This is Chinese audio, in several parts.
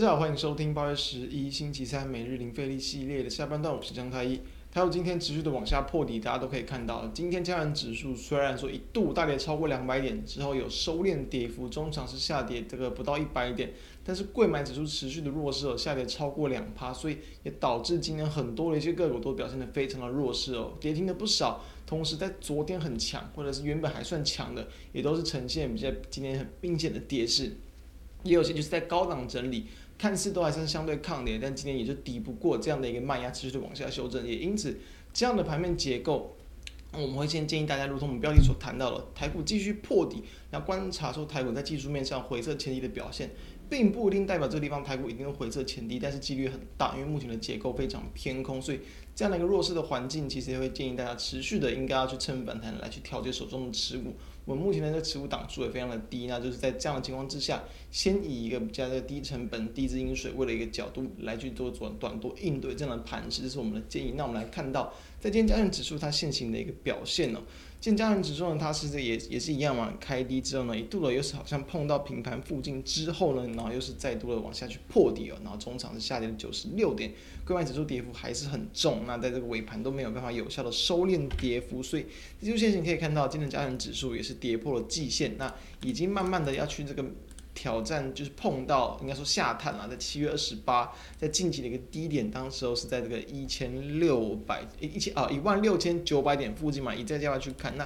大家好，欢迎收听八月十一星期三每日零费力系列的下半段，我是张太一。还有今天持续的往下破底，大家都可以看到，今天加权指数虽然说一度大跌超过两百点之后有收敛跌幅，中场是下跌这个不到一百点，但是柜买指数持续的弱势哦，下跌超过两趴，所以也导致今天很多的一些个股都表现得非常的弱势哦，跌停的不少。同时在昨天很强，或者是原本还算强的，也都是呈现比较今天很明显的跌势。也有些就是在高档整理，看似都还是相对抗跌，但今天也就抵不过这样的一个卖压，持续的往下修正。也因此，这样的盘面结构，我们会先建议大家，如同我们标题所谈到的，台股继续破底，那观察说台股在技术面上回撤前低的表现，并不一定代表这个地方台股一定会回撤前低，但是几率很大，因为目前的结构非常偏空，所以这样的一个弱势的环境，其实也会建议大家持续的应该要去趁反弹来去调节手中的持股。我们目前的这个持股档数也非常的低，那就是在这样的情况之下，先以一个比较的低成本、低资金水位的一个角度来去做短短多应对这样的盘势，这是我们的建议。那我们来看到，在今天加权指数它现行的一个表现呢，今天加权指数呢，它是也也是一样嘛，开低之后呢，一度的又是好像碰到平盘附近之后呢，然后又是再度的往下去破底了，然后中场是下跌了九十六点，柜买指数跌幅还是很重，那在这个尾盘都没有办法有效的收敛跌幅，所以技术线型可以看到，今天加权指数也是。跌破了季线，那已经慢慢的要去这个挑战，就是碰到应该说下探了，在七月二十八，在近期的一个低点，当时候是在这个一千六百一千啊一万六千九百点附近嘛，以这价位去看，那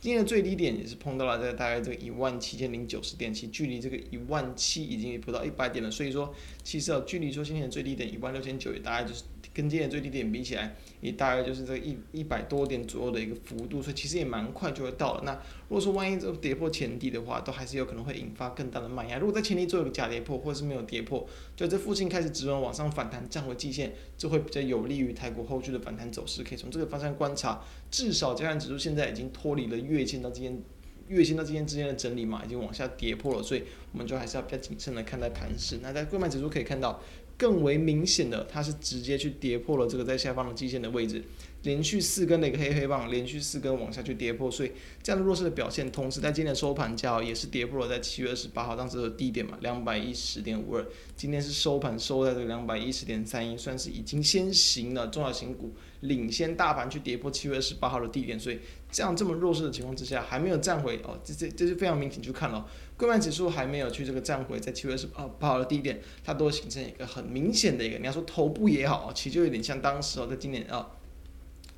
今天的最低点也是碰到了在大概这个一万七千零九十点，其距离这个一万七已经不到一百点了，所以说其实啊，距离说今天的最低点一万六千九也大概就是。跟今天最低点比起来，也大概就是这一一百多点左右的一个幅度，所以其实也蛮快就会到了。那如果说万一这跌破前低的话，都还是有可能会引发更大的卖压。如果在前低做一个假跌破，或者是没有跌破，就这附近开始止稳往上反弹，站回季线，就会比较有利于台股后续的反弹走势。可以从这个方向观察，至少加权指数现在已经脱离了月线到今天月线到今天之间的整理嘛，已经往下跌破了，所以我们就还是要比较谨慎的看待盘势。那在柜买指数可以看到。更为明显的，它是直接去跌破了这个在下方的基线的位置，连续四根的一个黑黑棒，连续四根往下去跌破，所以这样的弱势的表现，同时在今天的收盘价也是跌破了在七月二十八号当时的低点嘛，两百一十点五二，今天是收盘收在这个两百一十点三一，算是已经先行了中小型股领先大盘去跌破七月二十八号的低点，所以这样这么弱势的情况之下，还没有站回哦，这这这是非常明显就看了，柜买指数还没有去这个站回在七月二十八号的低点，它都形成一个很。明显的一个，你要说头部也好，其实就有点像当时哦，在今年啊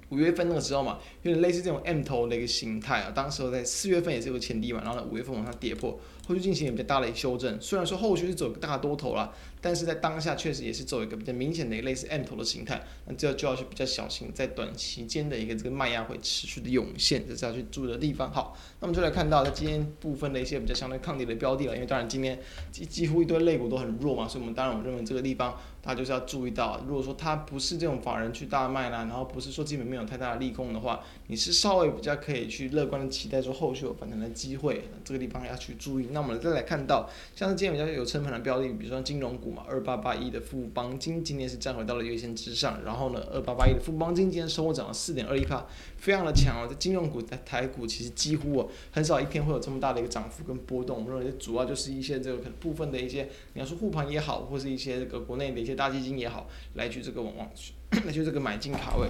五月份那个时候嘛，有点类似这种 M 头的一个形态啊。当时候在四月份也是有个前低嘛，然后呢五月份往上跌破，后续进行也比较大的一修正。虽然说后续是走个大多头了，但是在当下确实也是走一个比较明显的一个类似 M 头的形态。那这就要去比较小心，在短期间的一个这个卖压会持续的涌现，这是要去注意的地方。好，那我们就来看到在今天部分的一些比较相对抗跌的标的了，因为当然今天几几乎一堆类股都很弱嘛，所以我们当然我认为这个地方。大家就是要注意到，如果说它不是这种法人去大卖啦，然后不是说基本没有太大的利空的话，你是稍微比较可以去乐观的期待说后续有反弹的机会，这个地方要去注意。那我们再来看到，像是今天比较有撑盘的标的，比如说金融股嘛，二八八一的富邦金今天是站回到了月线之上，然后呢，二八八一的富邦金今天收涨了四点二一趴，非常的强哦。这金融股在台股其实几乎哦很少一天会有这么大的一个涨幅跟波动，我们认为主要就是一些这个可能部分的一些，你要说护盘也好，或是一些这个国内的一些。大基金也好，来去这个往往去，来去这个买进卡位，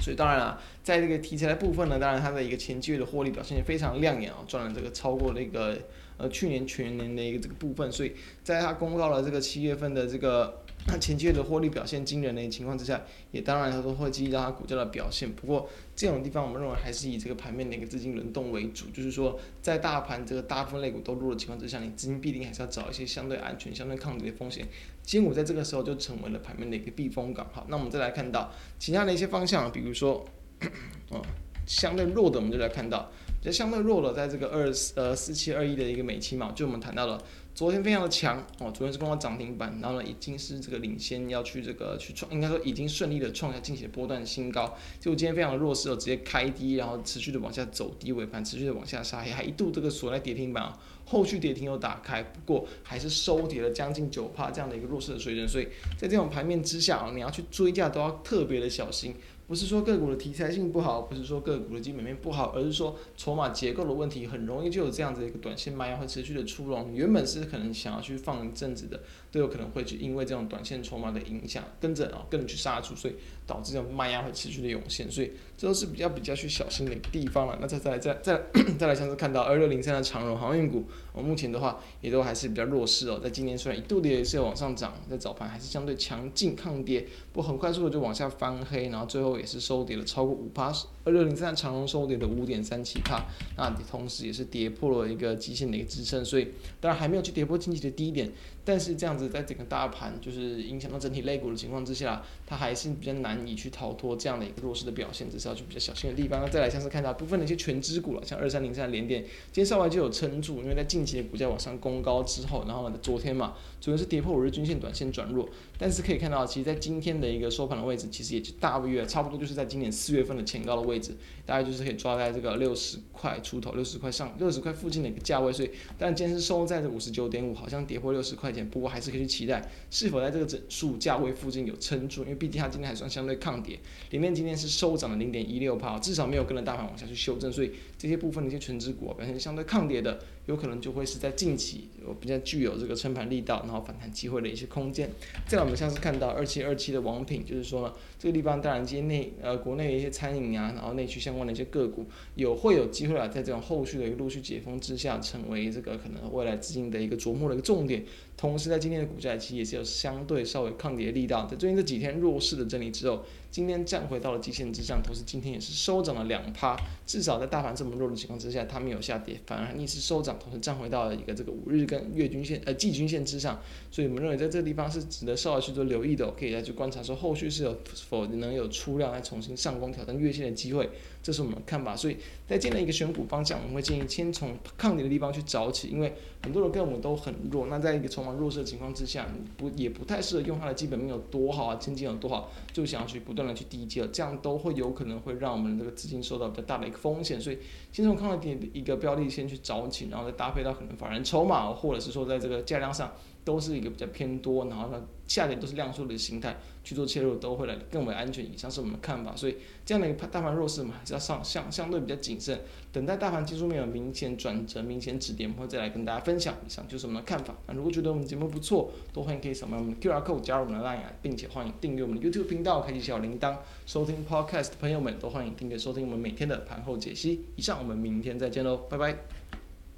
所以当然了，在这个题材的部分呢，当然它的一个前期的获利表现也非常亮眼啊，赚了这个超过那个呃去年全年的一个这个部分，所以在它公告了这个七月份的这个。那前期的获利表现惊人的情况之下，也当然它都会激励到它股价的表现。不过这种地方，我们认为还是以这个盘面的一个资金轮动为主，就是说在大盘这个大部分类股都弱的情况之下，你资金必定还是要找一些相对安全、相对抗跌的风险。金股在这个时候就成为了盘面的一个避风港。好，那我们再来看到其他的一些方向，比如说，哦，相对弱的，我们就来看到。就相对弱了，在这个二呃四七二一的一个美期嘛，就我们谈到了，昨天非常的强哦，昨天是攻到涨停板，然后呢已经是这个领先要去这个去创，应该说已经顺利的创下近期的波段新高，就今天非常的弱势哦，直接开低，然后持续的往下走低，尾盘持续的往下杀黑，还一度这个锁在跌停板，后续跌停又打开，不过还是收跌了将近九趴这样的一个弱势的水准，所以在这种盘面之下啊，你要去追价都要特别的小心。不是说个股的题材性不好，不是说个股的基本面不好，而是说筹码结构的问题，很容易就有这样子一个短线卖压会持续的出笼。原本是可能想要去放一阵子的，都有可能会去因为这种短线筹码的影响，跟着啊跟着去杀出，所以导致这种卖压会持续的涌现。所以这都是比较比较去小心的一个地方了。那再再来再再 再来像是看到二六零三的长荣航运股，我目前的话也都还是比较弱势哦。在今年虽然一度的也是有往上涨，在早盘还是相对强劲抗跌，不很快速的就往下翻黑，然后最后也是收跌了超过五趴。二六零三长荣收跌了五点三七帕，那同时也是跌破了一个极限的一个支撑，所以当然还没有去跌破近期的低点，但是这样子在整个大盘就是影响到整体类股的情况之下，它还是比较难以去逃脱这样的一个弱势的表现，这是要去比较小心的地方。那再来像是看到部分的一些全支股了，像二三零三的联电，今天稍微就有撑住，因为在近期的股价往上攻高之后，然后呢昨天嘛，主要是跌破五日均线，短线转弱，但是可以看到，其实在今天的一个收盘的位置，其实也就大约差不多就是在今年四月份的前高的位置，大概就是可以抓在这个六十块出头，六十块上，六十块附近的一个价位。所以，但今天是收在这五十九点五，好像跌破六十块钱，不过还是可以期待是否在这个整数价位附近有撑住，因为毕竟它今天还算相对抗跌，里面今天是收涨了零点一六趴，至少没有跟着大盘往下去修正，所以这些部分的一些纯值股表现相对抗跌的，有可能就会是在近期我比较具有这个撑盘力道，然后反弹机会的一些空间。再来，我们像是看到二七二七的王品，就是说呢，这个地方当然今天内呃国内的一些餐饮啊，然后内需相关的一些个股有会有机会啊，在这种后续的一个陆续解封之下，成为这个可能未来资金的一个琢磨的一个重点。同时，在今天的股价其实也是有相对稍微抗跌的力道，在最近这几天弱势的整理之后，今天站回到了极限之上，同时今天也是收涨了两趴，至少在大盘这么弱的情况之下，它没有下跌，反而逆势收涨，同时站回到了一个这个五日跟月均线呃季均线之上，所以我们认为在这个地方是值得稍微去做留意的，可以来去观察说后续是有否能有出量来重新上攻挑战月线的机会，这是我们的看法。所以在这样的一个选股方向，我们会建议先从抗跌的地方去找起，因为很多人跟我们都很弱，那在一个筹码弱势的情况之下，不也不太适合用它的基本面有多好啊，经济有多好，就想要去不断的去低接，这样都会有可能会让我们这个资金受到比较大的一个风险。所以，先从抗跌的一个标的先去找起，然后后再搭配到可能法人筹码，或者是说在这个价量上。都是一个比较偏多，然后呢，下跌都是量缩的形态去做切入，都会来更为安全。以上是我们的看法，所以这样的一个大盘弱势嘛，还是要上相相对比较谨慎，等待大盘技术面有明显转折、明显止跌，我们会再来跟大家分享。以上就是我们的看法。那如果觉得我们节目不错，都欢迎可以扫描我们的 QR code 加入我们的 Line，并且欢迎订阅我们的 YouTube 频道，开启小铃铛，收听 Podcast 的朋友们都欢迎订阅收听我们每天的盘后解析。以上，我们明天再见喽，拜拜。